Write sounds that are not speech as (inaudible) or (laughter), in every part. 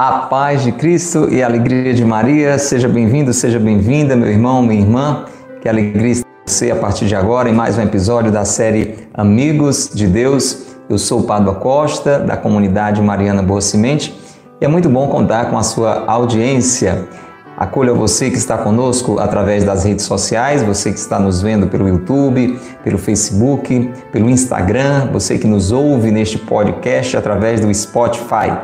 A paz de Cristo e a alegria de Maria. Seja bem-vindo, seja bem-vinda, meu irmão, minha irmã. Que alegria estar com você a partir de agora em mais um episódio da série Amigos de Deus. Eu sou o Padua Costa, da comunidade Mariana Boa Semente, e é muito bom contar com a sua audiência. Acolho você que está conosco através das redes sociais, você que está nos vendo pelo YouTube, pelo Facebook, pelo Instagram, você que nos ouve neste podcast através do Spotify.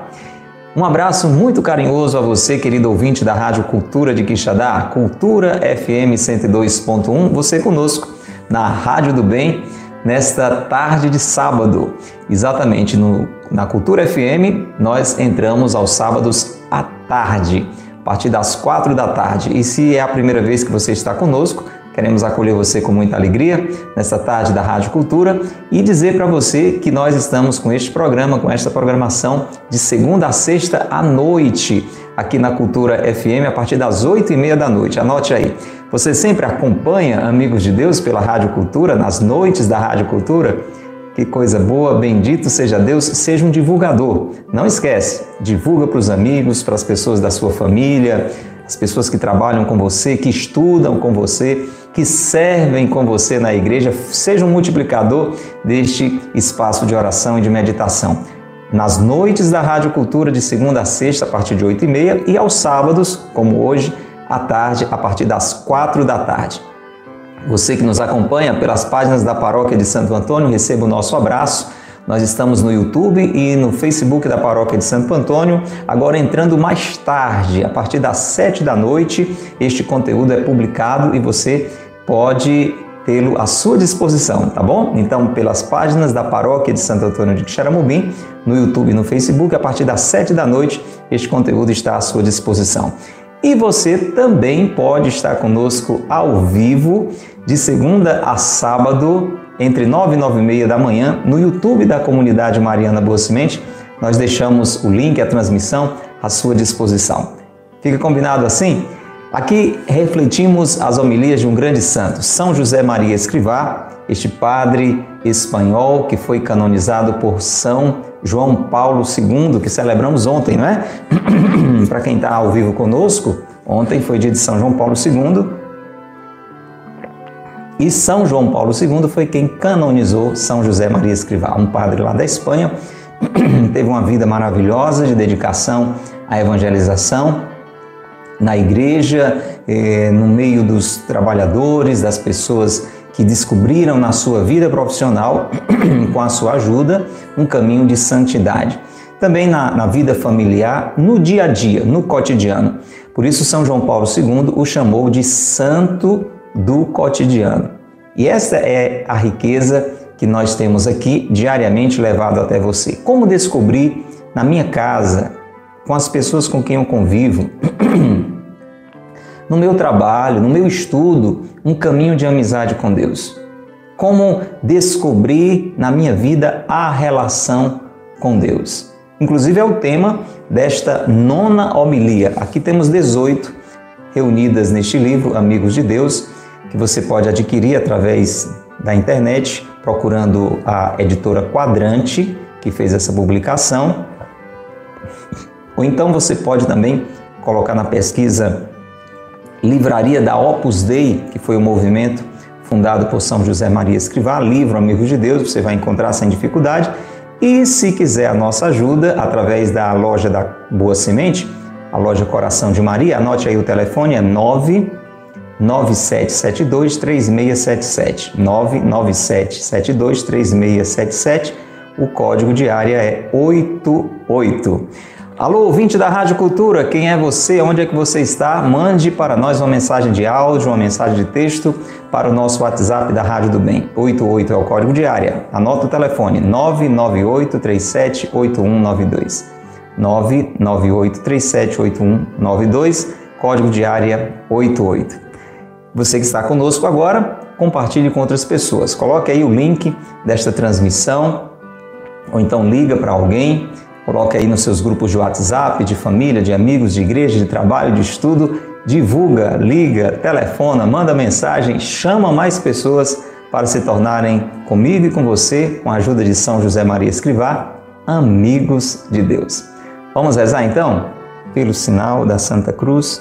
Um abraço muito carinhoso a você, querido ouvinte da Rádio Cultura de Quixadá, Cultura FM 102.1, você conosco na Rádio do Bem, nesta tarde de sábado. Exatamente no, na Cultura FM, nós entramos aos sábados à tarde, a partir das quatro da tarde. E se é a primeira vez que você está conosco, Queremos acolher você com muita alegria nesta tarde da Rádio Cultura e dizer para você que nós estamos com este programa, com esta programação de segunda a sexta à noite aqui na Cultura FM a partir das oito e meia da noite. Anote aí. Você sempre acompanha Amigos de Deus pela Rádio Cultura nas noites da Rádio Cultura? Que coisa boa, bendito seja Deus, seja um divulgador. Não esquece, divulga para os amigos, para as pessoas da sua família, as pessoas que trabalham com você, que estudam com você, que servem com você na igreja, seja um multiplicador deste espaço de oração e de meditação. Nas noites da Rádio Cultura, de segunda a sexta, a partir de 8 e meia, e aos sábados, como hoje, à tarde, a partir das 4 da tarde. Você que nos acompanha pelas páginas da Paróquia de Santo Antônio, receba o nosso abraço nós estamos no YouTube e no Facebook da Paróquia de Santo Antônio. Agora entrando mais tarde, a partir das sete da noite, este conteúdo é publicado e você pode tê-lo à sua disposição, tá bom? Então, pelas páginas da Paróquia de Santo Antônio de Xaramubim, no YouTube e no Facebook, a partir das sete da noite, este conteúdo está à sua disposição. E você também pode estar conosco ao vivo, de segunda a sábado, entre 9 e 9 e meia da manhã, no YouTube da comunidade Mariana Boa Semente. Nós deixamos o link, a transmissão à sua disposição. Fica combinado assim? Aqui refletimos as homilias de um grande santo, São José Maria Escrivá, este padre espanhol que foi canonizado por São João Paulo II, que celebramos ontem, não é? (clears throat) Para quem está ao vivo conosco, ontem foi dia de São João Paulo II, e São João Paulo II foi quem canonizou São José Maria Escrivá, um padre lá da Espanha. (clears throat) Teve uma vida maravilhosa de dedicação à evangelização na igreja, eh, no meio dos trabalhadores, das pessoas que descobriram na sua vida profissional, (clears throat) com a sua ajuda, um caminho de santidade. Também na, na vida familiar, no dia a dia, no cotidiano. Por isso, São João Paulo II o chamou de Santo do cotidiano. E essa é a riqueza que nós temos aqui diariamente levado até você. Como descobrir na minha casa, com as pessoas com quem eu convivo, (clears throat) no meu trabalho, no meu estudo, um caminho de amizade com Deus? Como descobrir na minha vida a relação com Deus? Inclusive é o tema desta nona homilia. Aqui temos 18 reunidas neste livro, Amigos de Deus, que você pode adquirir através da internet, procurando a editora Quadrante, que fez essa publicação. Ou então você pode também colocar na pesquisa Livraria da Opus Dei, que foi o um movimento fundado por São José Maria Escrivá, livro Amigos de Deus, você vai encontrar sem dificuldade. E se quiser a nossa ajuda, através da loja da Boa Semente, a loja Coração de Maria, anote aí o telefone, é 9 9772 3677. 99772 3677. O código de área é 88. Alô, ouvinte da Rádio Cultura, quem é você? Onde é que você está? Mande para nós uma mensagem de áudio, uma mensagem de texto para o nosso WhatsApp da Rádio do Bem. 88 é o código de área. Anota o telefone 998 378192. 998 378192, código de área 88. Você que está conosco agora, compartilhe com outras pessoas. Coloque aí o link desta transmissão, ou então liga para alguém, coloque aí nos seus grupos de WhatsApp, de família, de amigos, de igreja, de trabalho, de estudo divulga, liga, telefona, manda mensagem, chama mais pessoas para se tornarem comigo e com você, com a ajuda de São José Maria Escrivá, amigos de Deus. Vamos rezar então? Pelo sinal da Santa Cruz,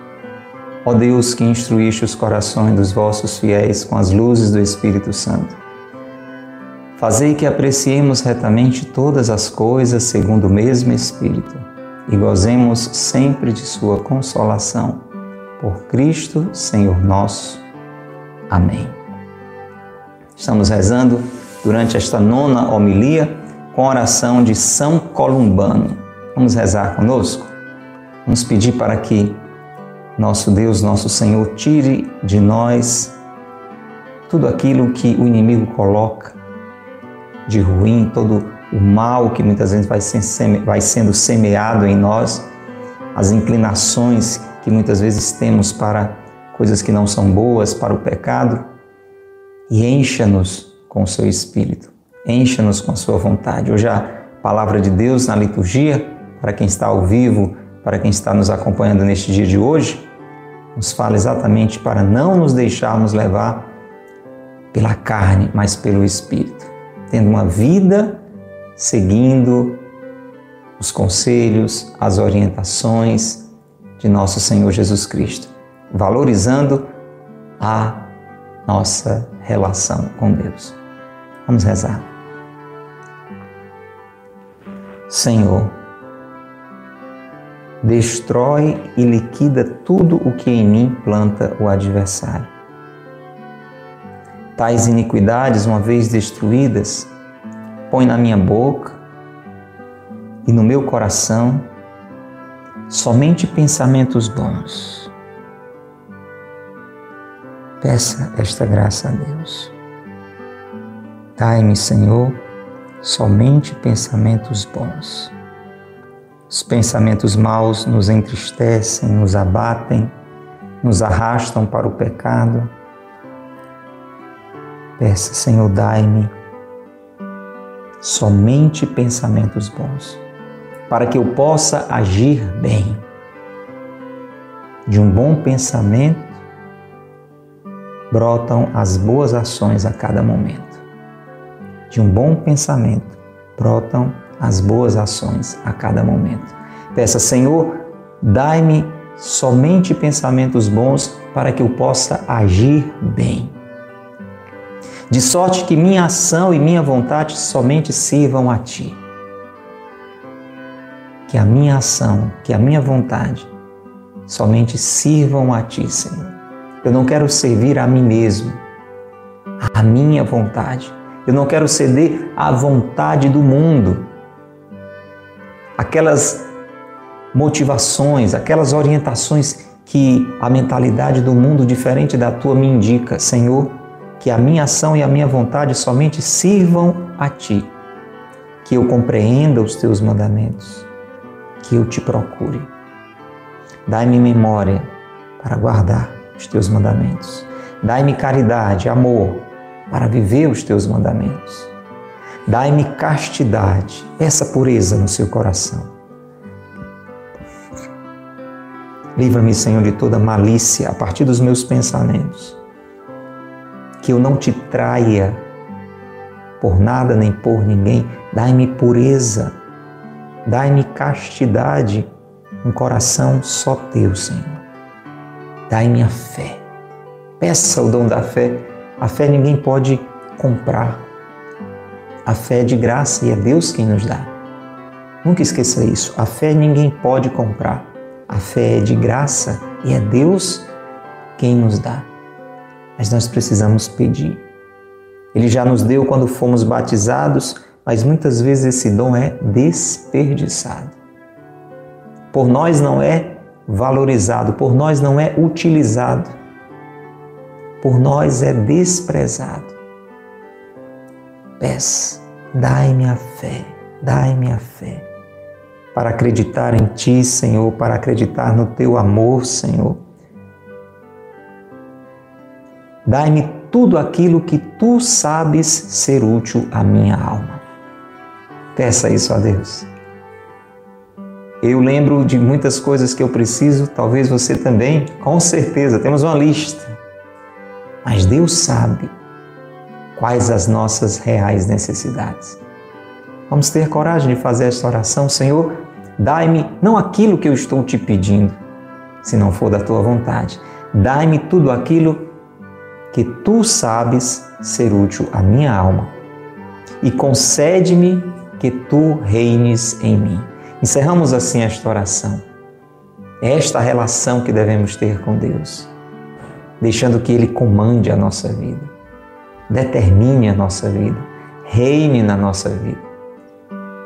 Ó Deus que instruíste os corações dos vossos fiéis com as luzes do Espírito Santo, fazei que apreciemos retamente todas as coisas segundo o mesmo Espírito e gozemos sempre de Sua consolação. Por Cristo, Senhor nosso. Amém. Estamos rezando durante esta nona homilia com a oração de São Columbano. Vamos rezar conosco? Vamos pedir para que nosso Deus, nosso Senhor, tire de nós tudo aquilo que o inimigo coloca de ruim, todo o mal que muitas vezes vai sendo semeado em nós, as inclinações que muitas vezes temos para coisas que não são boas, para o pecado, e encha-nos com o seu espírito, encha-nos com a sua vontade. Hoje a palavra de Deus na liturgia, para quem está ao vivo, para quem está nos acompanhando neste dia de hoje, nos fala exatamente para não nos deixarmos levar pela carne, mas pelo espírito, tendo uma vida seguindo os conselhos, as orientações de nosso Senhor Jesus Cristo, valorizando a nossa relação com Deus. Vamos rezar. Senhor, destrói e liquida tudo o que em mim planta o adversário. Tais iniquidades, uma vez destruídas, põe na minha boca e no meu coração somente pensamentos bons Peça esta graça a Deus. Dai-me, Senhor, somente pensamentos bons. Os pensamentos maus nos entristecem, nos abatem, nos arrastam para o pecado. Peça, Senhor, dai-me somente pensamentos bons, para que eu possa agir bem. De um bom pensamento brotam as boas ações a cada momento. De um bom pensamento brotam as boas ações a cada momento. Peça, Senhor, dai-me somente pensamentos bons para que eu possa agir bem. De sorte que minha ação e minha vontade somente sirvam a Ti. Que a minha ação, que a minha vontade somente sirvam a Ti, Senhor. Eu não quero servir a mim mesmo, a minha vontade. Eu não quero ceder à vontade do mundo. Aquelas motivações, aquelas orientações que a mentalidade do mundo diferente da tua me indica, Senhor, que a minha ação e a minha vontade somente sirvam a ti, que eu compreenda os teus mandamentos, que eu te procure. Dai-me memória para guardar os teus mandamentos. Dai-me caridade, amor, para viver os teus mandamentos. Dai-me castidade, essa pureza no seu coração. Livra-me, Senhor, de toda malícia a partir dos meus pensamentos. Que eu não te traia por nada nem por ninguém. Dai-me pureza, dai-me castidade, um coração só teu, Senhor. Dai-me a fé. Peça o dom da fé. A fé ninguém pode comprar. A fé é de graça e é Deus quem nos dá. Nunca esqueça isso. A fé ninguém pode comprar. A fé é de graça e é Deus quem nos dá. Mas nós precisamos pedir. Ele já nos deu quando fomos batizados, mas muitas vezes esse dom é desperdiçado. Por nós não é valorizado, por nós não é utilizado. por nós é desprezado. Peça, dai-me a fé, dai-me a fé, para acreditar em Ti, Senhor, para acreditar no Teu amor, Senhor. Dai-me tudo aquilo que Tu sabes ser útil à minha alma. Peça isso a Deus. Eu lembro de muitas coisas que eu preciso, talvez você também, com certeza, temos uma lista. Mas Deus sabe quais as nossas reais necessidades. Vamos ter coragem de fazer esta oração, Senhor, dai-me não aquilo que eu estou te pedindo, se não for da tua vontade. Dai-me tudo aquilo que tu sabes ser útil à minha alma. E concede-me que tu reines em mim. Encerramos assim esta oração. É esta relação que devemos ter com Deus, deixando que Ele comande a nossa vida, determine a nossa vida, reine na nossa vida.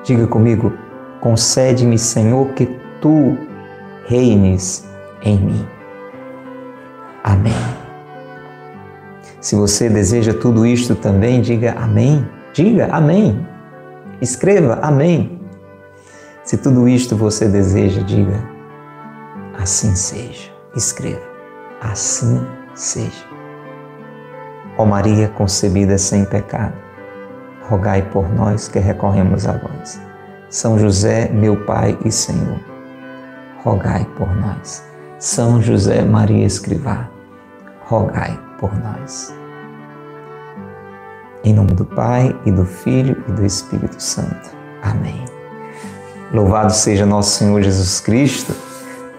Diga comigo, concede-me, Senhor, que Tu reines em mim. Amém. Se você deseja tudo isto também, diga amém. Diga amém. Escreva amém. Se tudo isto você deseja, diga: assim seja. Escreva: assim seja. Ó Maria concebida sem pecado, rogai por nós que recorremos a vós. São José, meu Pai e Senhor, rogai por nós. São José Maria Escrivá, rogai por nós. Em nome do Pai e do Filho e do Espírito Santo. Amém. Louvado seja nosso Senhor Jesus Cristo,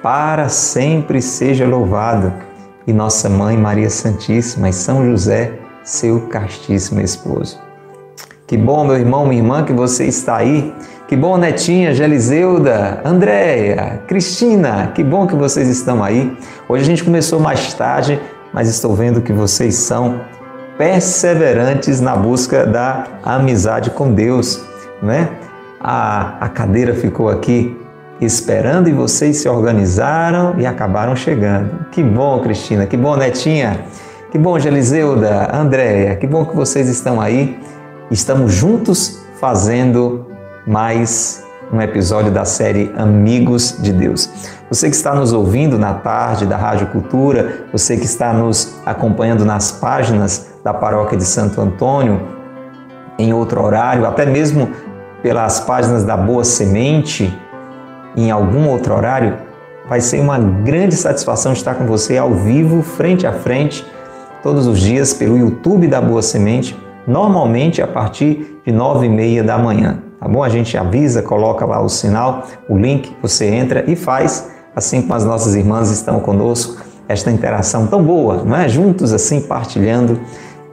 para sempre seja louvado. E nossa mãe Maria Santíssima e São José, seu castíssimo esposo. Que bom, meu irmão, minha irmã, que você está aí. Que bom, Netinha, Geliseuda, Andréia, Cristina, que bom que vocês estão aí. Hoje a gente começou mais tarde, mas estou vendo que vocês são perseverantes na busca da amizade com Deus, né? a, a cadeira ficou aqui esperando e vocês se organizaram e acabaram chegando. Que bom, Cristina, que bom, Netinha, que bom, Geliseuda, Andréia, que bom que vocês estão aí. Estamos juntos fazendo mais um episódio da série Amigos de Deus. Você que está nos ouvindo na tarde da Rádio Cultura, você que está nos acompanhando nas páginas da Paróquia de Santo Antônio, em outro horário, até mesmo pelas páginas da Boa Semente em algum outro horário, vai ser uma grande satisfação estar com você ao vivo, frente a frente, todos os dias pelo YouTube da Boa Semente, normalmente a partir de nove e meia da manhã. Tá bom? A gente avisa, coloca lá o sinal, o link, você entra e faz, assim como as nossas irmãs estão conosco, esta interação tão boa, não é? Juntos assim, partilhando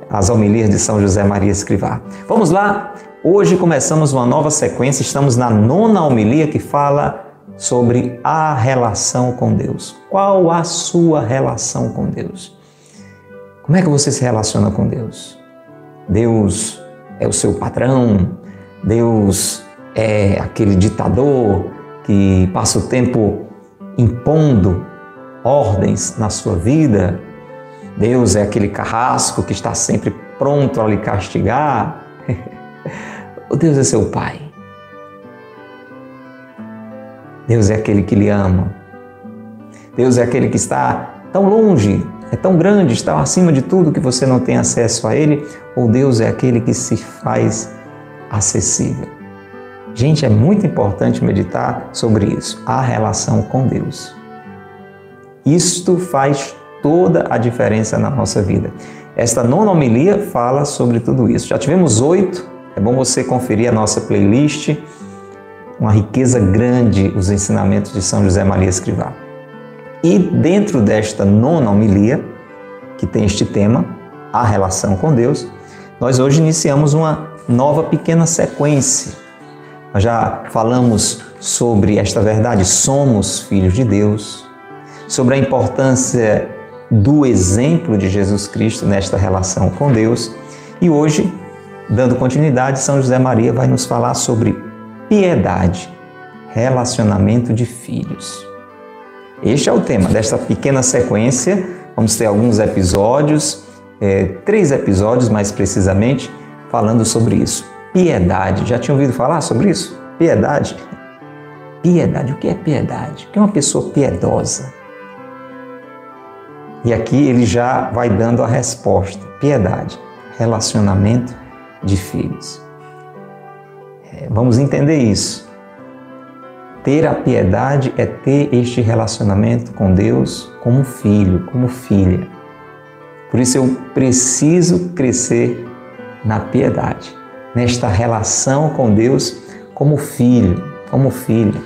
as homilias de São José Maria Escrivá. Vamos lá, Hoje começamos uma nova sequência, estamos na nona homilia que fala sobre a relação com Deus. Qual a sua relação com Deus? Como é que você se relaciona com Deus? Deus é o seu patrão? Deus é aquele ditador que passa o tempo impondo ordens na sua vida? Deus é aquele carrasco que está sempre pronto a lhe castigar? (laughs) O Deus é seu Pai. Deus é aquele que lhe ama. Deus é aquele que está tão longe, é tão grande, está acima de tudo que você não tem acesso a Ele. Ou Deus é aquele que se faz acessível. Gente, é muito importante meditar sobre isso, a relação com Deus. Isto faz toda a diferença na nossa vida. Esta nona homilia fala sobre tudo isso. Já tivemos oito é bom você conferir a nossa playlist, uma riqueza grande, os ensinamentos de São José Maria Escrivá. E dentro desta nona homilia, que tem este tema, a relação com Deus, nós hoje iniciamos uma nova pequena sequência. Nós já falamos sobre esta verdade, somos filhos de Deus, sobre a importância do exemplo de Jesus Cristo nesta relação com Deus, e hoje Dando continuidade, São José Maria vai nos falar sobre piedade, relacionamento de filhos. Este é o tema desta pequena sequência. Vamos ter alguns episódios é, três episódios, mais precisamente, falando sobre isso. Piedade. Já tinha ouvido falar sobre isso? Piedade. Piedade. O que é piedade? O que é uma pessoa piedosa? E aqui ele já vai dando a resposta: piedade, relacionamento de filhos. Vamos entender isso. Ter a piedade é ter este relacionamento com Deus como filho, como filha. Por isso eu preciso crescer na piedade, nesta relação com Deus como filho, como filha.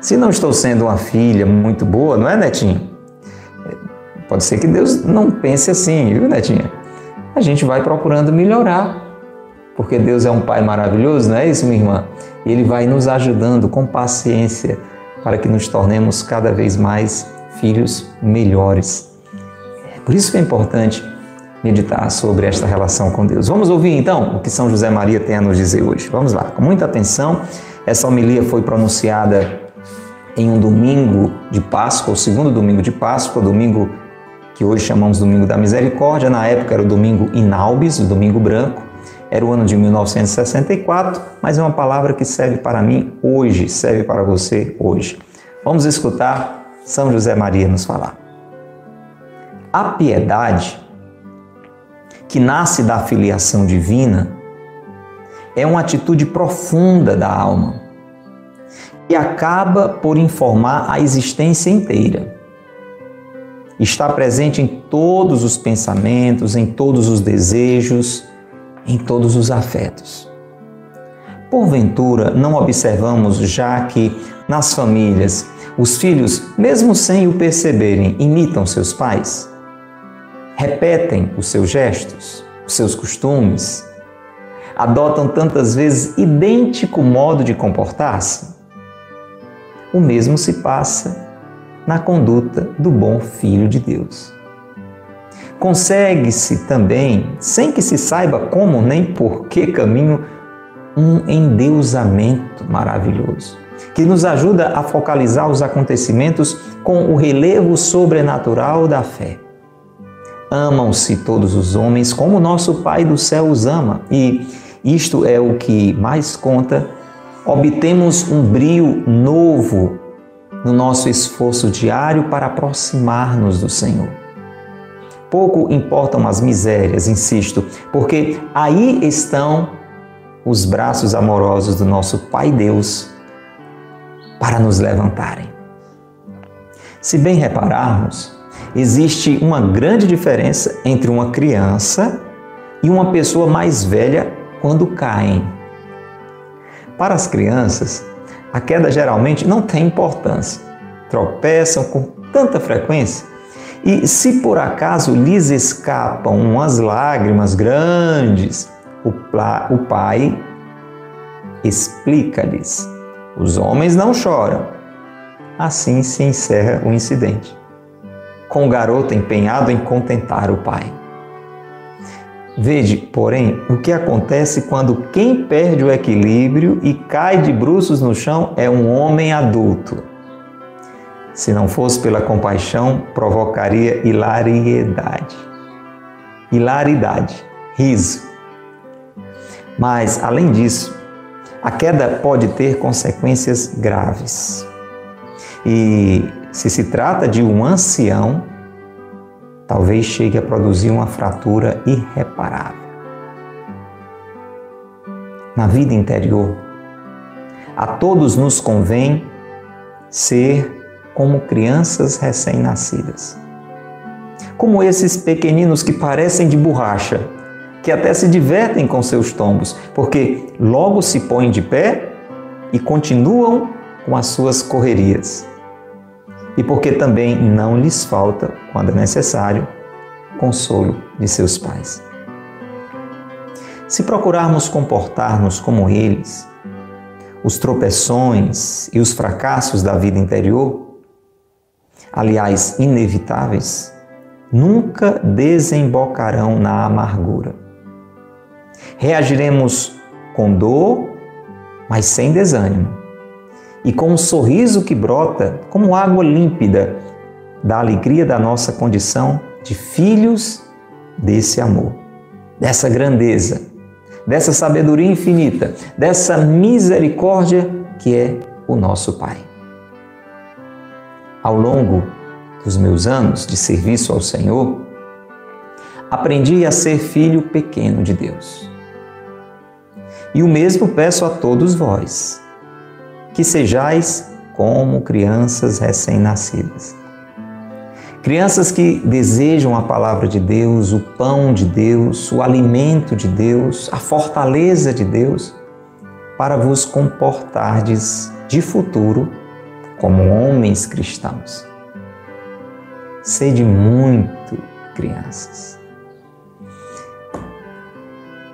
Se não estou sendo uma filha muito boa, não é, Netinho? Pode ser que Deus não pense assim, viu, Netinha? A gente vai procurando melhorar, porque Deus é um Pai maravilhoso, não é isso, minha irmã? Ele vai nos ajudando com paciência para que nos tornemos cada vez mais filhos melhores. Por isso que é importante meditar sobre esta relação com Deus. Vamos ouvir então o que São José Maria tem a nos dizer hoje. Vamos lá, com muita atenção. Essa homilia foi pronunciada em um domingo de Páscoa, o segundo domingo de Páscoa, domingo que hoje chamamos Domingo da Misericórdia. Na época era o domingo Inalbis, o domingo branco. Era o ano de 1964, mas é uma palavra que serve para mim hoje, serve para você hoje. Vamos escutar São José Maria nos falar. A piedade, que nasce da filiação divina, é uma atitude profunda da alma e acaba por informar a existência inteira. Está presente em todos os pensamentos, em todos os desejos, em todos os afetos. Porventura, não observamos já que nas famílias os filhos, mesmo sem o perceberem, imitam seus pais? Repetem os seus gestos, os seus costumes? Adotam tantas vezes idêntico modo de comportar-se? O mesmo se passa na conduta do bom filho de Deus. Consegue-se também, sem que se saiba como nem por que caminho, um endeusamento maravilhoso, que nos ajuda a focalizar os acontecimentos com o relevo sobrenatural da fé. Amam-se todos os homens como nosso Pai do céu os ama, e isto é o que mais conta. Obtemos um brio novo no nosso esforço diário para aproximar-nos do Senhor. Pouco importam as misérias, insisto, porque aí estão os braços amorosos do nosso Pai Deus para nos levantarem. Se bem repararmos, existe uma grande diferença entre uma criança e uma pessoa mais velha quando caem. Para as crianças, a queda geralmente não tem importância. Tropeçam com tanta frequência e se por acaso lhes escapam umas lágrimas grandes, o, pai explica-lhes: os homens não choram. Assim se encerra o incidente, com o garoto empenhado em contentar o pai. Veja, porém, o que acontece quando quem perde o equilíbrio e cai de bruços no chão é um homem adulto se não fosse pela compaixão, provocaria hilariedade. Hilaridade, riso. Mas, além disso, a queda pode ter consequências graves. E se se trata de um ancião, talvez chegue a produzir uma fratura irreparável. Na vida interior, a todos nos convém ser como crianças recém-nascidas. Como esses pequeninos que parecem de borracha, que até se divertem com seus tombos, porque logo se põem de pé e continuam com as suas correrias. E porque também não lhes falta, quando é necessário, consolo de seus pais. Se procurarmos comportar-nos como eles, os tropeções e os fracassos da vida interior aliás, inevitáveis, nunca desembocarão na amargura. Reagiremos com dor, mas sem desânimo, e com um sorriso que brota como água límpida da alegria da nossa condição de filhos desse amor, dessa grandeza, dessa sabedoria infinita, dessa misericórdia que é o nosso Pai. Ao longo dos meus anos de serviço ao Senhor, aprendi a ser filho pequeno de Deus. E o mesmo peço a todos vós, que sejais como crianças recém-nascidas. Crianças que desejam a palavra de Deus, o pão de Deus, o alimento de Deus, a fortaleza de Deus, para vos comportardes de futuro como homens cristãos. Sede muito crianças.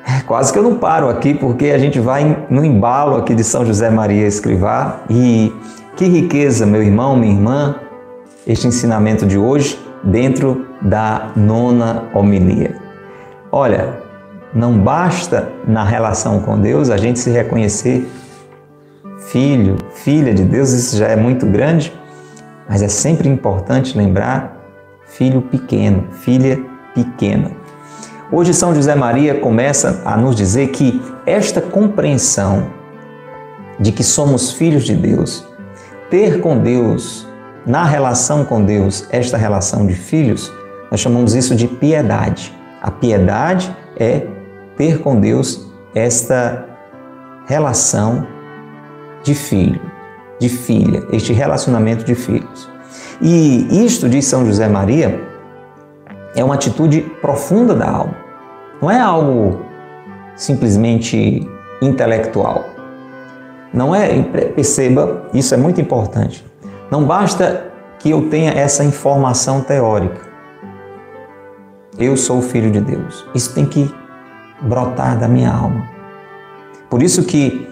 É, quase que eu não paro aqui, porque a gente vai no embalo aqui de São José Maria Escrivá e que riqueza, meu irmão, minha irmã, este ensinamento de hoje dentro da nona homilia. Olha, não basta na relação com Deus a gente se reconhecer filho, filha de Deus, isso já é muito grande, mas é sempre importante lembrar filho pequeno, filha pequena. Hoje São José Maria começa a nos dizer que esta compreensão de que somos filhos de Deus, ter com Deus, na relação com Deus, esta relação de filhos, nós chamamos isso de piedade. A piedade é ter com Deus esta relação de filho, de filha, este relacionamento de filhos. E isto, diz São José Maria, é uma atitude profunda da alma. Não é algo simplesmente intelectual. Não é, perceba, isso é muito importante. Não basta que eu tenha essa informação teórica. Eu sou filho de Deus. Isso tem que brotar da minha alma. Por isso que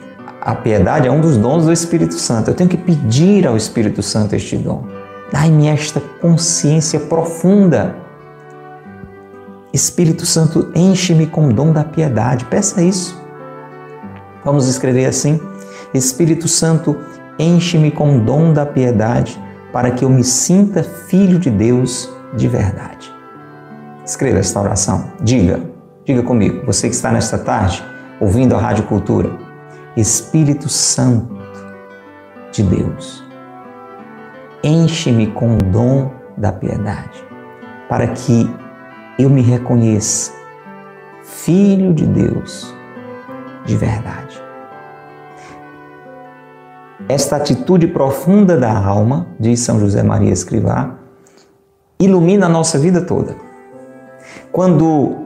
a piedade é um dos dons do Espírito Santo. Eu tenho que pedir ao Espírito Santo este dom. Dai-me esta consciência profunda. Espírito Santo, enche-me com o dom da piedade. Peça isso. Vamos escrever assim: Espírito Santo, enche-me com o dom da piedade, para que eu me sinta filho de Deus de verdade. Escreva esta oração. Diga, diga comigo, você que está nesta tarde ouvindo a Rádio Cultura. Espírito Santo de Deus, enche-me com o dom da piedade, para que eu me reconheça filho de Deus de verdade. Esta atitude profunda da alma, diz São José Maria Escrivá, ilumina a nossa vida toda. Quando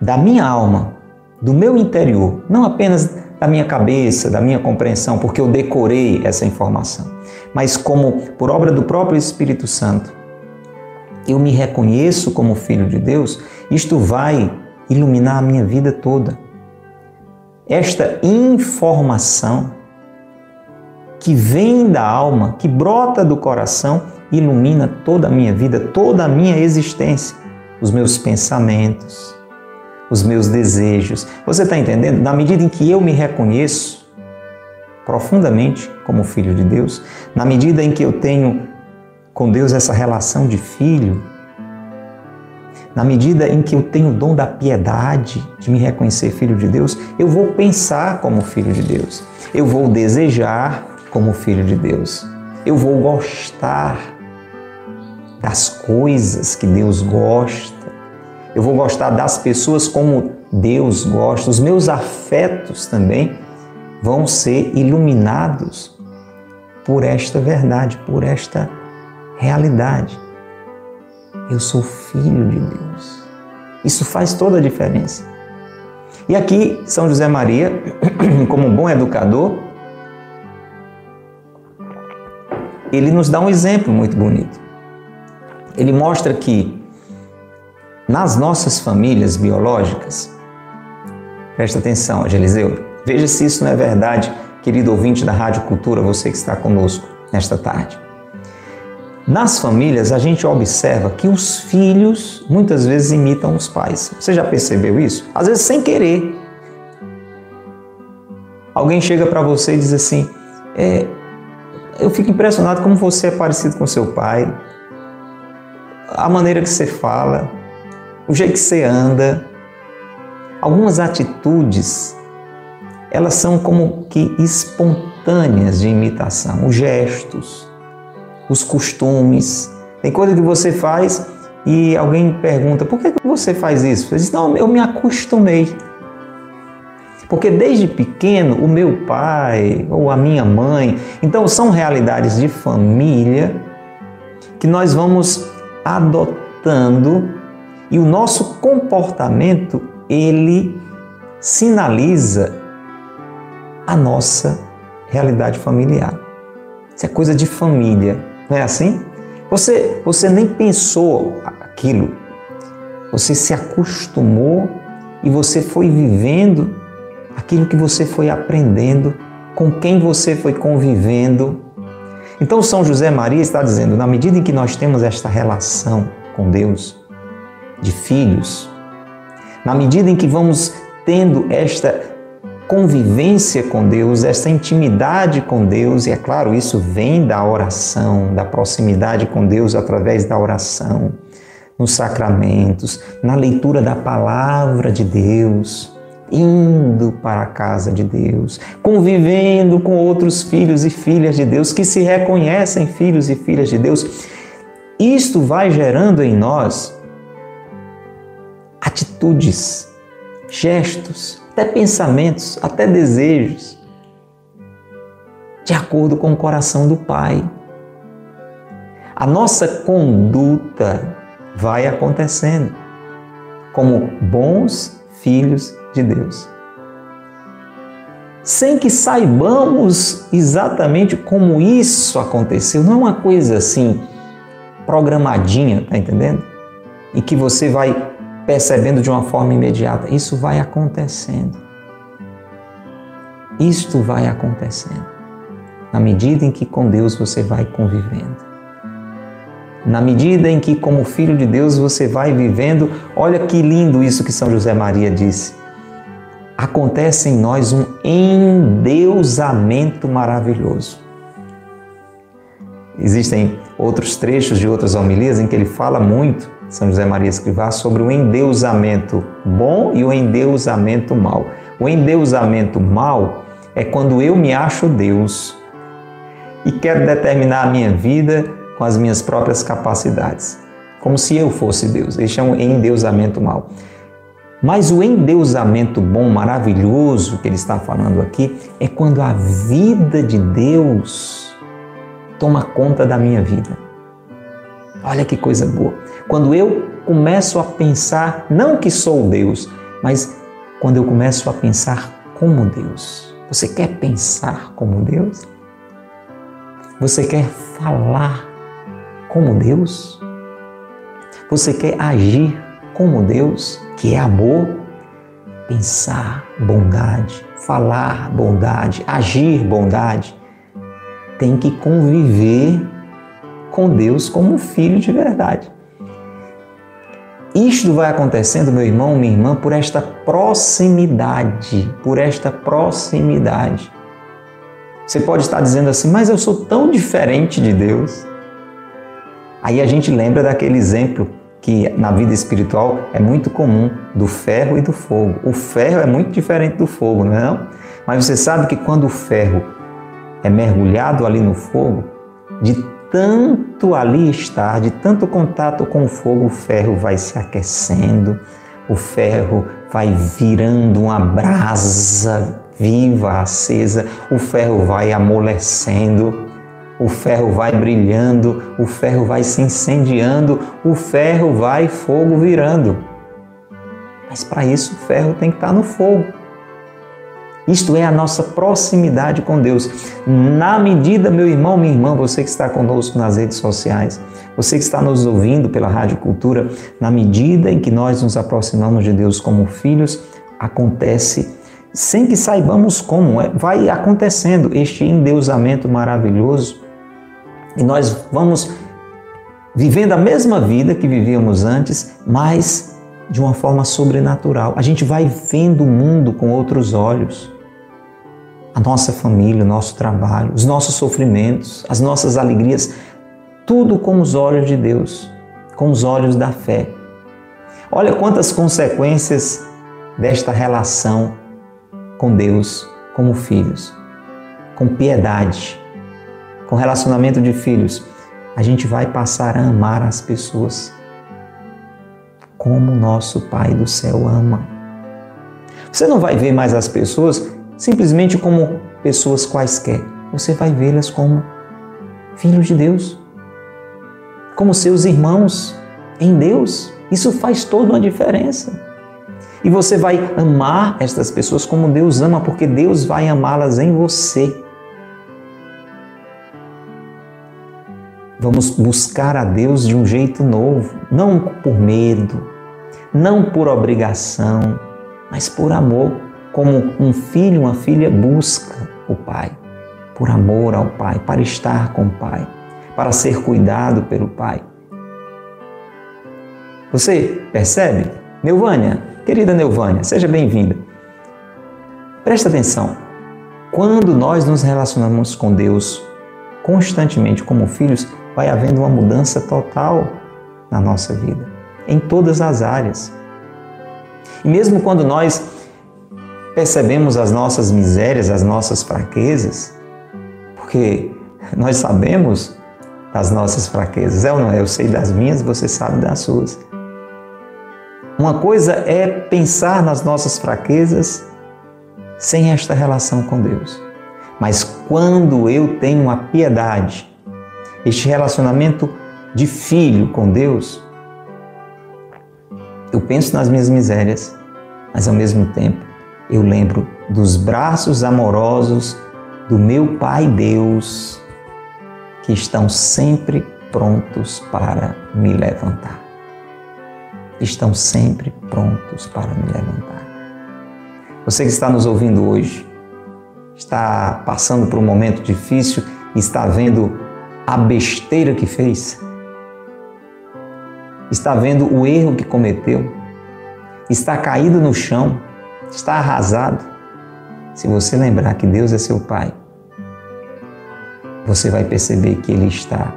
da minha alma, do meu interior, não apenas da minha cabeça, da minha compreensão, porque eu decorei essa informação, mas como por obra do próprio Espírito Santo, eu me reconheço como filho de Deus, isto vai iluminar a minha vida toda. Esta informação que vem da alma, que brota do coração, ilumina toda a minha vida, toda a minha existência, os meus pensamentos, os meus desejos. Você está entendendo? Na medida em que eu me reconheço profundamente como filho de Deus, na medida em que eu tenho com Deus essa relação de filho, na medida em que eu tenho o dom da piedade de me reconhecer filho de Deus, eu vou pensar como filho de Deus. Eu vou desejar como filho de Deus. Eu vou gostar das coisas que Deus gosta. Eu vou gostar das pessoas como Deus gosta. Os meus afetos também vão ser iluminados por esta verdade, por esta realidade. Eu sou filho de Deus. Isso faz toda a diferença. E aqui, São José Maria, (clears throat) como um bom educador, ele nos dá um exemplo muito bonito. Ele mostra que nas nossas famílias biológicas, presta atenção, Geliseu, veja se isso não é verdade, querido ouvinte da Rádio Cultura, você que está conosco nesta tarde. Nas famílias, a gente observa que os filhos muitas vezes imitam os pais. Você já percebeu isso? Às vezes sem querer. Alguém chega para você e diz assim: é, eu fico impressionado como você é parecido com seu pai, a maneira que você fala. O jeito que você anda, algumas atitudes, elas são como que espontâneas de imitação, os gestos, os costumes. Tem coisa que você faz e alguém pergunta: por que você faz isso? Você diz: não, eu me acostumei. Porque desde pequeno, o meu pai ou a minha mãe, então são realidades de família que nós vamos adotando e o nosso comportamento ele sinaliza a nossa realidade familiar. Isso é coisa de família, não é assim? Você, você nem pensou aquilo, você se acostumou e você foi vivendo aquilo que você foi aprendendo, com quem você foi convivendo. Então, São José Maria está dizendo: na medida em que nós temos esta relação com Deus, de filhos, na medida em que vamos tendo esta convivência com Deus, esta intimidade com Deus, e é claro, isso vem da oração, da proximidade com Deus através da oração, nos sacramentos, na leitura da palavra de Deus indo para a casa de Deus, convivendo com outros filhos e filhas de Deus que se reconhecem filhos e filhas de Deus. Isto vai gerando em nós atitudes, gestos, até pensamentos, até desejos, de acordo com o coração do Pai. A nossa conduta vai acontecendo como bons filhos de Deus. Sem que saibamos exatamente como isso aconteceu, não é uma coisa assim programadinha, tá entendendo? E que você vai percebendo de uma forma imediata. Isso vai acontecendo. Isto vai acontecendo. Na medida em que com Deus você vai convivendo. Na medida em que, como filho de Deus, você vai vivendo, olha que lindo isso que São José Maria disse acontece em nós um endeusamento maravilhoso. Existem outros trechos de outras homilias em que ele fala muito, São José Maria Escrivá, sobre o endeusamento bom e o endeusamento mal. O endeusamento mal é quando eu me acho Deus e quero determinar a minha vida com as minhas próprias capacidades, como se eu fosse Deus. Este é um endeusamento mal. Mas o endeusamento bom, maravilhoso que ele está falando aqui, é quando a vida de Deus toma conta da minha vida. Olha que coisa boa. Quando eu começo a pensar, não que sou Deus, mas quando eu começo a pensar como Deus. Você quer pensar como Deus? Você quer falar como Deus? Você quer agir como Deus? que é amor, pensar bondade, falar bondade, agir bondade, tem que conviver com Deus como um filho de verdade. Isto vai acontecendo, meu irmão, minha irmã, por esta proximidade, por esta proximidade. Você pode estar dizendo assim, mas eu sou tão diferente de Deus. Aí a gente lembra daquele exemplo que na vida espiritual é muito comum do ferro e do fogo. O ferro é muito diferente do fogo, não é? Não? Mas você sabe que quando o ferro é mergulhado ali no fogo, de tanto ali estar, de tanto contato com o fogo, o ferro vai se aquecendo, o ferro vai virando uma brasa viva, acesa, o ferro vai amolecendo o ferro vai brilhando, o ferro vai se incendiando, o ferro vai fogo virando. Mas para isso o ferro tem que estar no fogo. Isto é a nossa proximidade com Deus. Na medida, meu irmão, minha irmã, você que está conosco nas redes sociais, você que está nos ouvindo pela Rádio Cultura, na medida em que nós nos aproximamos de Deus como filhos, acontece sem que saibamos como, é, vai acontecendo este endeusamento maravilhoso e nós vamos vivendo a mesma vida que vivíamos antes, mas de uma forma sobrenatural. A gente vai vendo o mundo com outros olhos. A nossa família, o nosso trabalho, os nossos sofrimentos, as nossas alegrias, tudo com os olhos de Deus, com os olhos da fé. Olha quantas consequências desta relação com Deus como filhos, com piedade, com relacionamento de filhos. A gente vai passar a amar as pessoas como nosso Pai do céu ama. Você não vai ver mais as pessoas simplesmente como pessoas quaisquer. Você vai vê-las como filhos de Deus, como seus irmãos em Deus. Isso faz toda uma diferença. E você vai amar estas pessoas como Deus ama, porque Deus vai amá-las em você. Vamos buscar a Deus de um jeito novo, não por medo, não por obrigação, mas por amor, como um filho, uma filha busca o Pai, por amor ao Pai, para estar com o Pai, para ser cuidado pelo Pai. Você percebe? Neuvânia, querida Neuvânia, seja bem-vinda. Presta atenção. Quando nós nos relacionamos com Deus constantemente como filhos, vai havendo uma mudança total na nossa vida em todas as áreas. E mesmo quando nós percebemos as nossas misérias, as nossas fraquezas, porque nós sabemos das nossas fraquezas, é ou não é? Eu sei das minhas, você sabe das suas. Uma coisa é pensar nas nossas fraquezas sem esta relação com Deus. Mas quando eu tenho a piedade, este relacionamento de filho com Deus, eu penso nas minhas misérias, mas ao mesmo tempo eu lembro dos braços amorosos do meu Pai Deus que estão sempre prontos para me levantar. Estão sempre prontos para me levantar. Você que está nos ouvindo hoje, está passando por um momento difícil está vendo a besteira que fez, está vendo o erro que cometeu, está caído no chão, está arrasado. Se você lembrar que Deus é seu Pai, você vai perceber que Ele está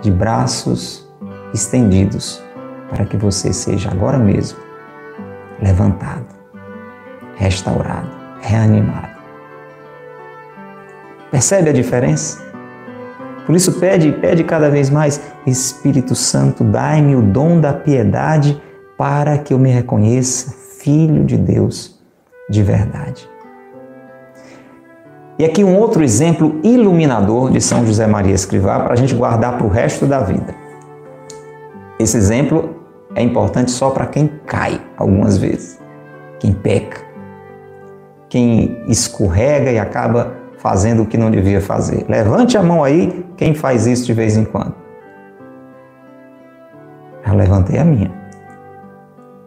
de braços estendidos para que você seja agora mesmo levantado, restaurado, reanimado. Percebe a diferença? Por isso pede, pede cada vez mais, Espírito Santo, dai-me o dom da piedade para que eu me reconheça filho de Deus de verdade. E aqui um outro exemplo iluminador de São José Maria Escrivá para a gente guardar para o resto da vida. Esse exemplo é importante só para quem cai algumas vezes, quem peca, quem escorrega e acaba fazendo o que não devia fazer. Levante a mão aí quem faz isso de vez em quando. Eu levantei a minha.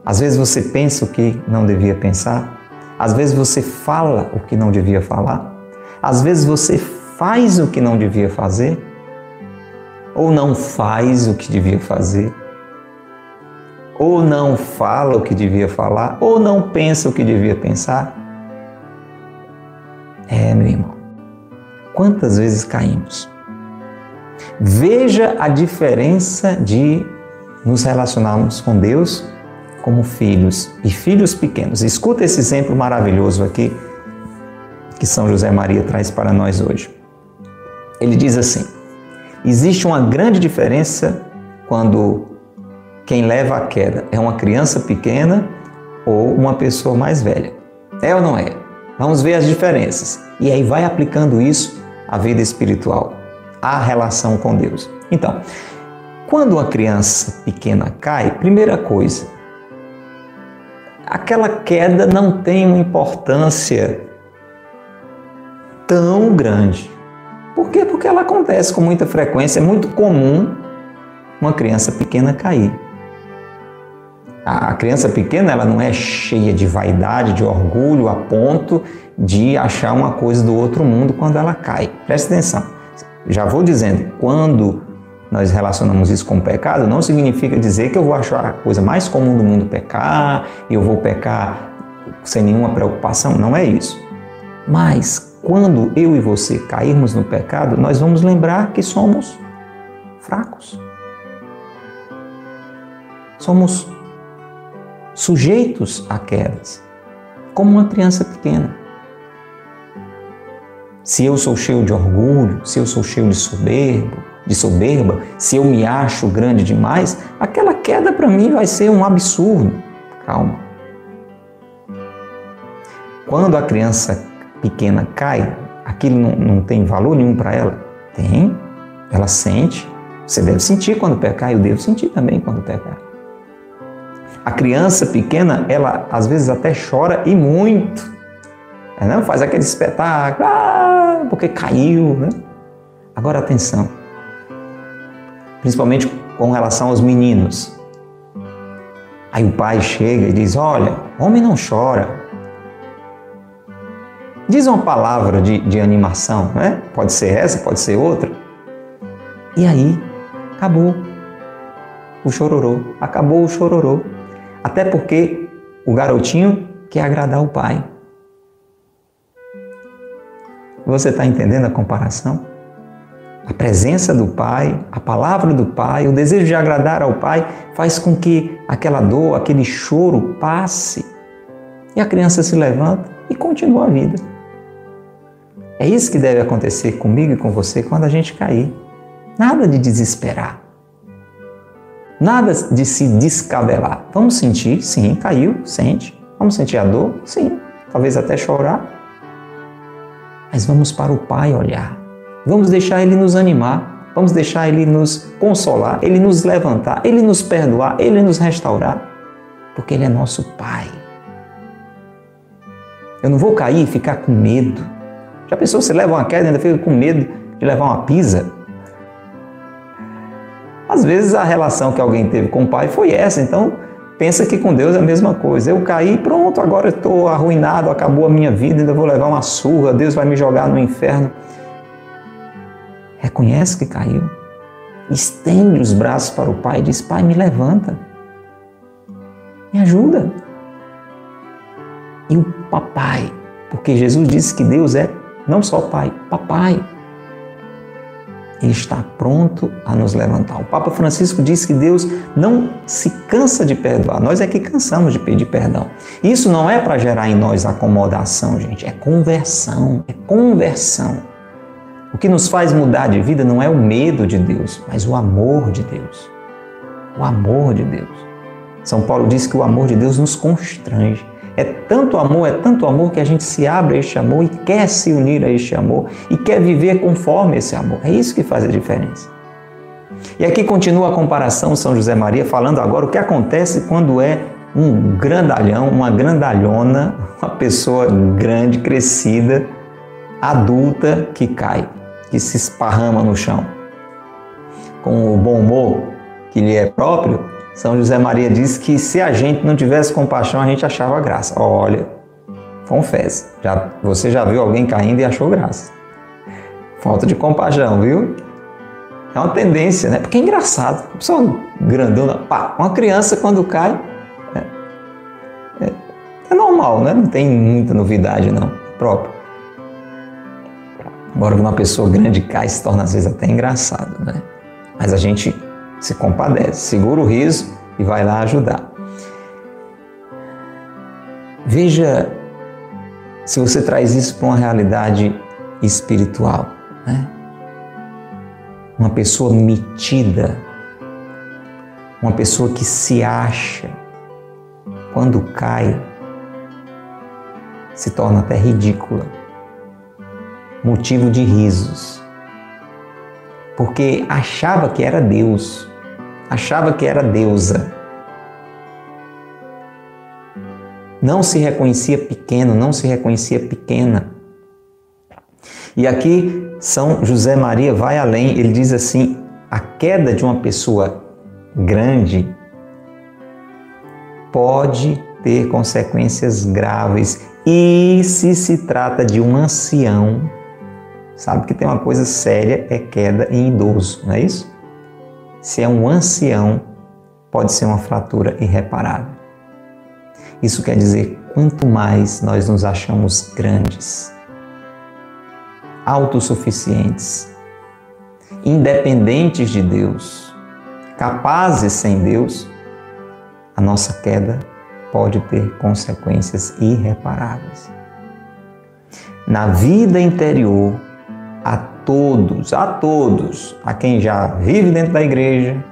Às vezes você pensa o que não devia pensar, às vezes você fala o que não devia falar, às vezes você faz o que não devia fazer, ou não faz o que devia fazer, ou não fala o que devia falar, ou não pensa o que devia pensar. É, meu irmão. Quantas vezes caímos? Veja a diferença de nos relacionarmos com Deus como filhos e filhos pequenos. Escuta esse exemplo maravilhoso aqui que São José Maria traz para nós hoje. Ele diz assim: existe uma grande diferença quando quem leva a queda é uma criança pequena ou uma pessoa mais velha. É ou não é? Vamos ver as diferenças. E aí vai aplicando isso a vida espiritual, a relação com Deus. Então, quando uma criança pequena cai, primeira coisa, aquela queda não tem uma importância tão grande. Por quê? Porque ela acontece com muita frequência, é muito comum uma criança pequena cair. A criança pequena ela não é cheia de vaidade, de orgulho, a ponto de achar uma coisa do outro mundo quando ela cai. Preste atenção. Já vou dizendo, quando nós relacionamos isso com o pecado, não significa dizer que eu vou achar a coisa mais comum do mundo pecar, eu vou pecar sem nenhuma preocupação. Não é isso. Mas quando eu e você cairmos no pecado, nós vamos lembrar que somos fracos. Somos sujeitos a quedas, como uma criança pequena. Se eu sou cheio de orgulho, se eu sou cheio de soberbo, de soberba, se eu me acho grande demais, aquela queda para mim vai ser um absurdo. Calma. Quando a criança pequena cai, aquilo não, não tem valor nenhum para ela? Tem. Ela sente. Você deve sentir quando pecar, eu devo sentir também quando pecar. A criança pequena, ela às vezes até chora e muito. É, não faz aquele espetáculo, ah, porque caiu. Né? Agora atenção principalmente com relação aos meninos. Aí o pai chega e diz: Olha, homem não chora. Diz uma palavra de, de animação, né? Pode ser essa, pode ser outra. E aí, acabou o chororô. Acabou o chororô. Até porque o garotinho quer agradar o pai. Você está entendendo a comparação? a presença do Pai, a palavra do Pai, o desejo de agradar ao Pai faz com que aquela dor, aquele choro passe e a criança se levanta e continua a vida. É isso que deve acontecer comigo e com você quando a gente cair. Nada de desesperar. Nada de se descabelar. Vamos sentir, sim, caiu, sente. Vamos sentir a dor, sim. Talvez até chorar. Mas vamos para o Pai olhar Vamos deixar Ele nos animar, vamos deixar Ele nos consolar, Ele nos levantar, Ele nos perdoar, Ele nos restaurar, porque Ele é nosso Pai. Eu não vou cair e ficar com medo. Já pensou, você leva uma queda e ainda fica com medo de levar uma pisa? Às vezes a relação que alguém teve com o pai foi essa, então pensa que com Deus é a mesma coisa. Eu caí, pronto, agora estou arruinado, acabou a minha vida, ainda vou levar uma surra, Deus vai me jogar no inferno reconhece que caiu, estende os braços para o Pai e diz: Pai, me levanta, me ajuda. E o papai, porque Jesus disse que Deus é não só Pai, papai. Ele está pronto a nos levantar. O Papa Francisco diz que Deus não se cansa de perdoar, nós é que cansamos de pedir perdão. Isso não é para gerar em nós acomodação, gente, é conversão, é conversão. O que nos faz mudar de vida não é o medo de Deus, mas o amor de Deus. O amor de Deus. São Paulo diz que o amor de Deus nos constrange. É tanto amor, é tanto amor que a gente se abre a este amor e quer se unir a este amor e quer viver conforme esse amor. É isso que faz a diferença. E aqui continua a comparação São José Maria falando agora o que acontece quando é um grandalhão, uma grandalhona, uma pessoa grande, crescida, adulta que cai que se esparrama no chão. Com o bom humor que lhe é próprio, São José Maria diz que se a gente não tivesse compaixão, a gente achava graça. Olha, confesse, já, você já viu alguém caindo e achou graça. Falta de compaixão, viu? É uma tendência, né? Porque é engraçado. Uma pessoa grandona, pá, uma criança quando cai, é, é, é normal, né? Não tem muita novidade, não, próprio. Embora uma pessoa grande cai se torna às vezes até engraçado, né? Mas a gente se compadece, segura o riso e vai lá ajudar. Veja se você traz isso para uma realidade espiritual, né? Uma pessoa metida, uma pessoa que se acha, quando cai, se torna até ridícula motivo de risos. Porque achava que era Deus, achava que era deusa. Não se reconhecia pequeno, não se reconhecia pequena. E aqui São José Maria vai além, ele diz assim: a queda de uma pessoa grande pode ter consequências graves e se se trata de um ancião sabe que tem uma coisa séria, é queda em idoso, não é isso? Se é um ancião, pode ser uma fratura irreparável. Isso quer dizer, quanto mais nós nos achamos grandes, autossuficientes, independentes de Deus, capazes sem Deus, a nossa queda pode ter consequências irreparáveis. Na vida interior, a todos, a todos, a quem já vive dentro da igreja,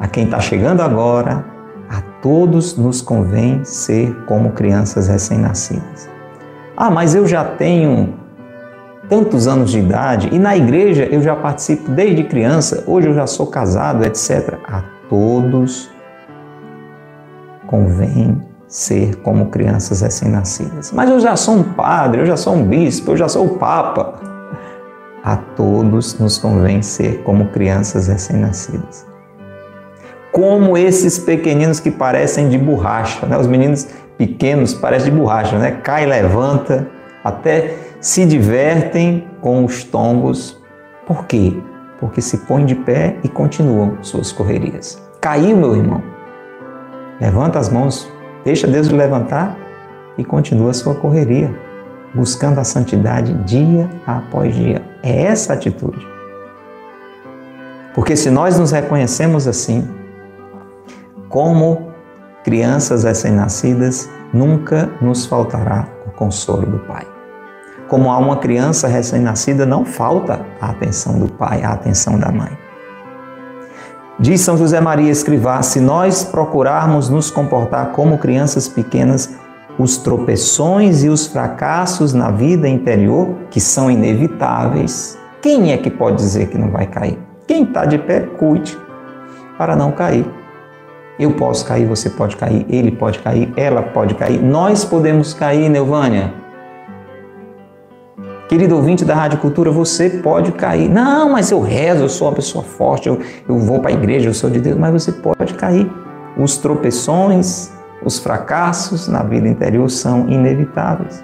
a quem está chegando agora, a todos nos convém ser como crianças recém-nascidas. Ah, mas eu já tenho tantos anos de idade e na igreja eu já participo desde criança, hoje eu já sou casado, etc. A todos convém ser como crianças recém-nascidas. Mas eu já sou um padre, eu já sou um bispo, eu já sou o papa. A todos nos convém ser como crianças recém-nascidas como esses pequeninos que parecem de borracha, né? Os meninos pequenos parecem de borracha, né? Cai, levanta, até se divertem com os tombos. Por quê? Porque se põem de pé e continuam suas correrias. Caiu, meu irmão. Levanta as mãos, deixa Deus levantar e continua sua correria, buscando a santidade dia após dia. É essa atitude. Porque se nós nos reconhecemos assim, como crianças recém-nascidas, nunca nos faltará o consolo do Pai. Como há uma criança recém-nascida, não falta a atenção do pai, a atenção da mãe. Diz São José Maria Escrivá: se nós procurarmos nos comportar como crianças pequenas, os tropeções e os fracassos na vida interior, que são inevitáveis, quem é que pode dizer que não vai cair? Quem está de pé, cuide para não cair. Eu posso cair, você pode cair, ele pode cair, ela pode cair, nós podemos cair, Neuvânia. Querido ouvinte da Rádio Cultura, você pode cair. Não, mas eu rezo, eu sou uma pessoa forte, eu, eu vou para a igreja, eu sou de Deus, mas você pode cair. Os tropeções, os fracassos na vida interior são inevitáveis.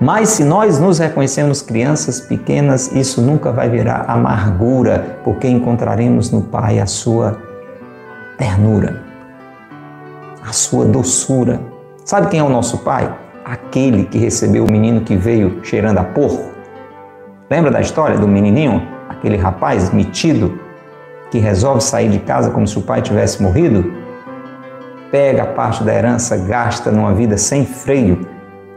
Mas se nós nos reconhecemos crianças pequenas, isso nunca vai virar amargura, porque encontraremos no Pai a sua ternura, a sua doçura. Sabe quem é o nosso pai? Aquele que recebeu o menino que veio cheirando a porco. Lembra da história do menininho? Aquele rapaz metido que resolve sair de casa como se o pai tivesse morrido? Pega a parte da herança, gasta numa vida sem freio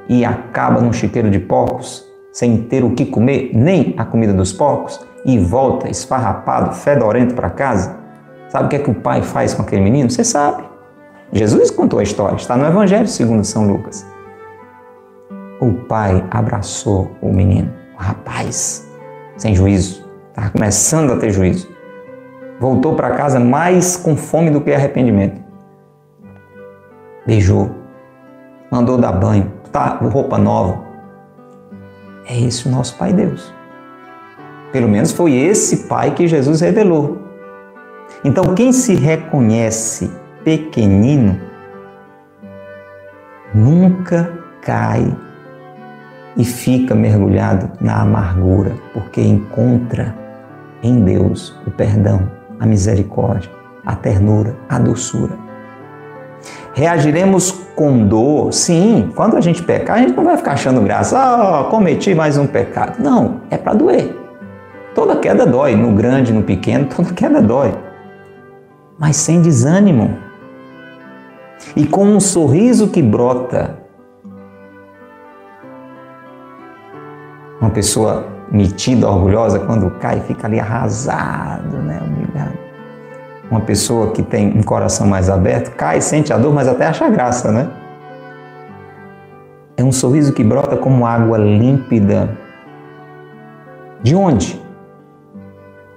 e acaba num chiqueiro de porcos, sem ter o que comer, nem a comida dos porcos, e volta esfarrapado, fedorento para casa? Sabe o que é que o pai faz com aquele menino? Você sabe. Jesus contou a história, está no Evangelho segundo São Lucas. O pai abraçou o menino, o rapaz, sem juízo, estava começando a ter juízo. Voltou para casa mais com fome do que arrependimento. Beijou, mandou dar banho, tá, roupa nova. É esse o nosso Pai Deus. Pelo menos foi esse Pai que Jesus revelou. Então, quem se reconhece pequenino nunca cai e fica mergulhado na amargura, porque encontra em Deus o perdão, a misericórdia, a ternura, a doçura. Reagiremos com dor, sim, quando a gente pecar, a gente não vai ficar achando graça, ah, oh, cometi mais um pecado. Não, é para doer. Toda queda dói, no grande, no pequeno, (laughs) toda queda dói mas sem desânimo. E com um sorriso que brota. Uma pessoa metida, orgulhosa, quando cai, fica ali arrasado, né? humilhado. Uma pessoa que tem um coração mais aberto, cai, sente a dor, mas até acha graça, né? É um sorriso que brota como água límpida. De onde?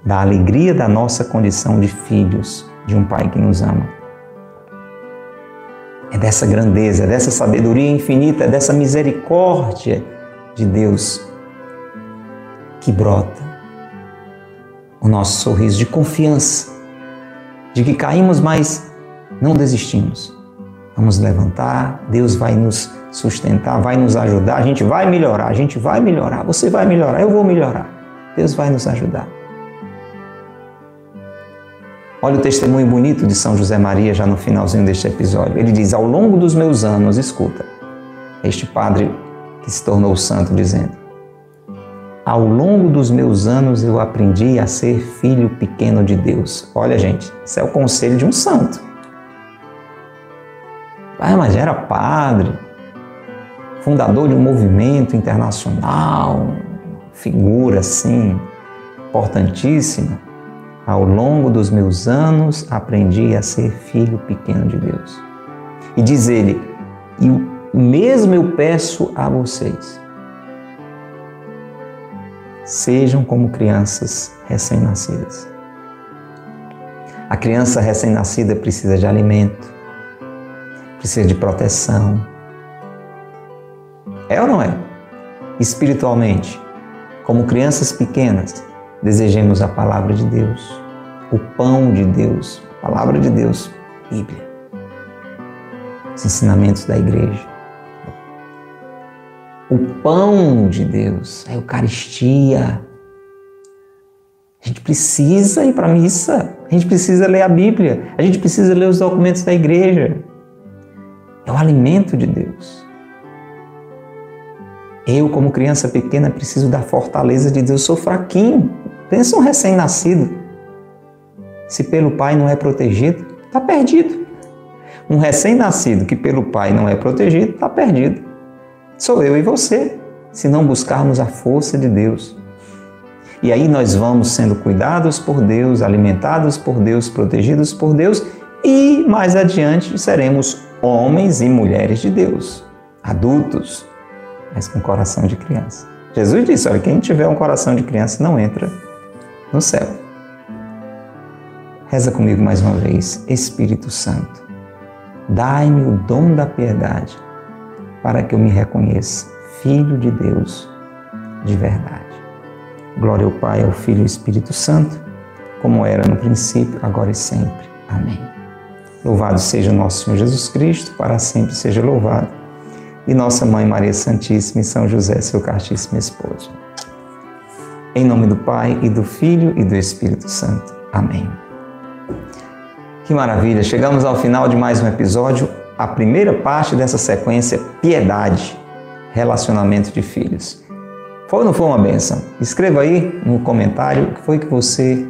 Da alegria da nossa condição de filhos de um Pai que nos ama. É dessa grandeza, é dessa sabedoria infinita, é dessa misericórdia de Deus que brota o nosso sorriso de confiança, de que caímos, mas não desistimos. Vamos levantar, Deus vai nos sustentar, vai nos ajudar, a gente vai melhorar, a gente vai melhorar, você vai melhorar, eu vou melhorar. Deus vai nos ajudar. Olha o testemunho bonito de São José Maria já no finalzinho deste episódio. Ele diz: Ao longo dos meus anos, escuta, este padre que se tornou santo, dizendo: Ao longo dos meus anos eu aprendi a ser filho pequeno de Deus. Olha, gente, isso é o conselho de um santo. Ah, mas era padre, fundador de um movimento internacional, figura assim, importantíssima. Ao longo dos meus anos, aprendi a ser filho pequeno de Deus. E diz ele: E o mesmo eu peço a vocês. Sejam como crianças recém-nascidas. A criança recém-nascida precisa de alimento, precisa de proteção. É ou não é? Espiritualmente, como crianças pequenas, desejemos a palavra de Deus, o pão de Deus, a palavra de Deus, Bíblia, os ensinamentos da igreja. O pão de Deus, a Eucaristia. A gente precisa ir para a missa, a gente precisa ler a Bíblia, a gente precisa ler os documentos da igreja. É o alimento de Deus. Eu, como criança pequena, preciso da fortaleza de Deus. Eu sou fraquinho. Pensa um recém-nascido. Se pelo pai não é protegido, está perdido. Um recém-nascido que pelo pai não é protegido, está perdido. Sou eu e você, se não buscarmos a força de Deus. E aí nós vamos sendo cuidados por Deus, alimentados por Deus, protegidos por Deus e mais adiante seremos homens e mulheres de Deus, adultos, mas com coração de criança. Jesus disse: olha, quem tiver um coração de criança não entra no céu. Reza comigo mais uma vez, Espírito Santo, dai-me o dom da piedade para que eu me reconheça filho de Deus de verdade. Glória ao Pai, ao Filho e ao Espírito Santo, como era no princípio, agora e sempre. Amém. Louvado seja o nosso Senhor Jesus Cristo, para sempre seja louvado e nossa Mãe Maria Santíssima e São José, seu castíssimo esposo. Em nome do Pai e do Filho e do Espírito Santo. Amém. Que maravilha! Chegamos ao final de mais um episódio, a primeira parte dessa sequência Piedade, relacionamento de filhos. Foi ou não foi uma benção? Escreva aí no comentário o que foi que você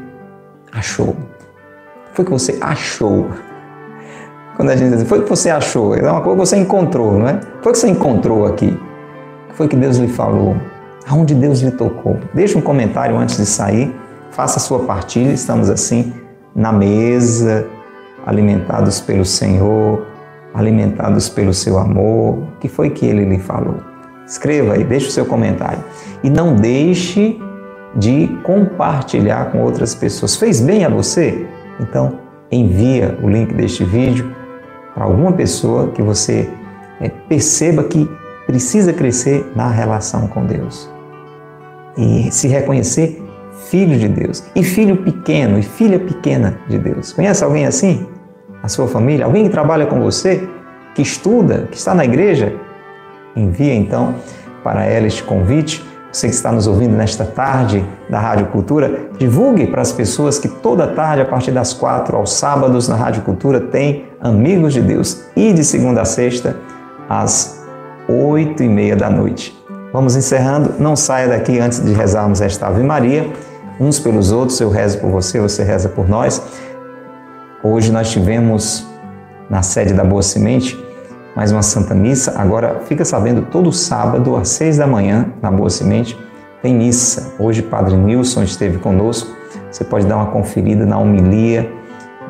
achou. O que foi que você achou quando a gente diz, foi o que você achou? É uma coisa que você encontrou, não é? Foi o que você encontrou aqui. O que foi que Deus lhe falou? Aonde Deus lhe tocou? Deixe um comentário antes de sair, faça a sua partilha. Estamos assim na mesa, alimentados pelo Senhor, alimentados pelo seu amor. O que foi que ele lhe falou? Escreva aí, deixe o seu comentário. E não deixe de compartilhar com outras pessoas. Fez bem a você? Então, envia o link deste vídeo para alguma pessoa que você é, perceba que precisa crescer na relação com Deus e se reconhecer filho de Deus e filho pequeno e filha pequena de Deus. Conhece alguém assim? A sua família? Alguém que trabalha com você? Que estuda? Que está na igreja? Envia então para ela este convite você que está nos ouvindo nesta tarde da Rádio Cultura, divulgue para as pessoas que toda tarde, a partir das quatro aos sábados, na Rádio Cultura, tem Amigos de Deus e de segunda a sexta, às oito e meia da noite. Vamos encerrando. Não saia daqui antes de rezarmos esta Ave Maria, uns pelos outros. Eu rezo por você, você reza por nós. Hoje nós tivemos na sede da Boa Semente mais uma Santa Missa. Agora, fica sabendo, todo sábado, às seis da manhã, na Boa Semente, tem missa. Hoje, Padre Nilson esteve conosco. Você pode dar uma conferida na homilia,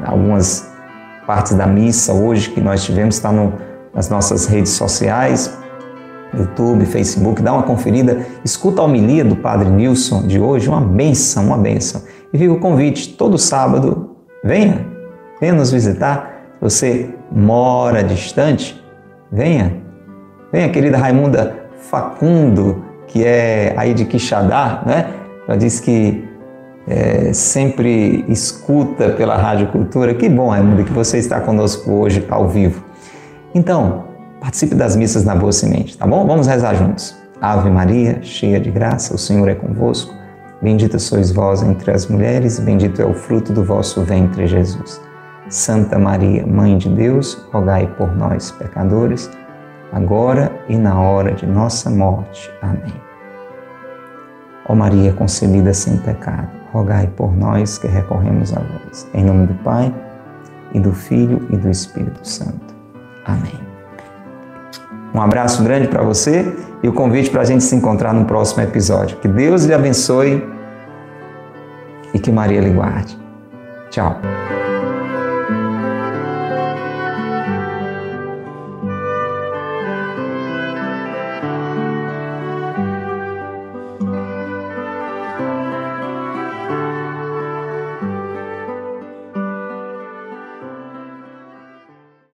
algumas partes da missa hoje que nós tivemos, está no, nas nossas redes sociais, YouTube, Facebook, dá uma conferida, escuta a homilia do Padre Nilson de hoje, uma benção, uma benção. E fica o convite, todo sábado, venha, venha nos visitar. Você mora distante, Venha, venha, querida Raimunda Facundo, que é aí de Quixadá, né? Ela disse que é, sempre escuta pela Rádio Cultura. Que bom, Raimunda, que você está conosco hoje ao vivo. Então, participe das missas na Boa Semente, tá bom? Vamos rezar juntos. Ave Maria, cheia de graça, o Senhor é convosco. Bendita sois vós entre as mulheres, bendito é o fruto do vosso ventre, Jesus. Santa Maria, Mãe de Deus, rogai por nós, pecadores, agora e na hora de nossa morte. Amém. Ó Maria concebida sem pecado, rogai por nós que recorremos a vós. Em nome do Pai, e do Filho e do Espírito Santo. Amém. Um abraço grande para você e o convite para a gente se encontrar no próximo episódio. Que Deus lhe abençoe e que Maria lhe guarde. Tchau.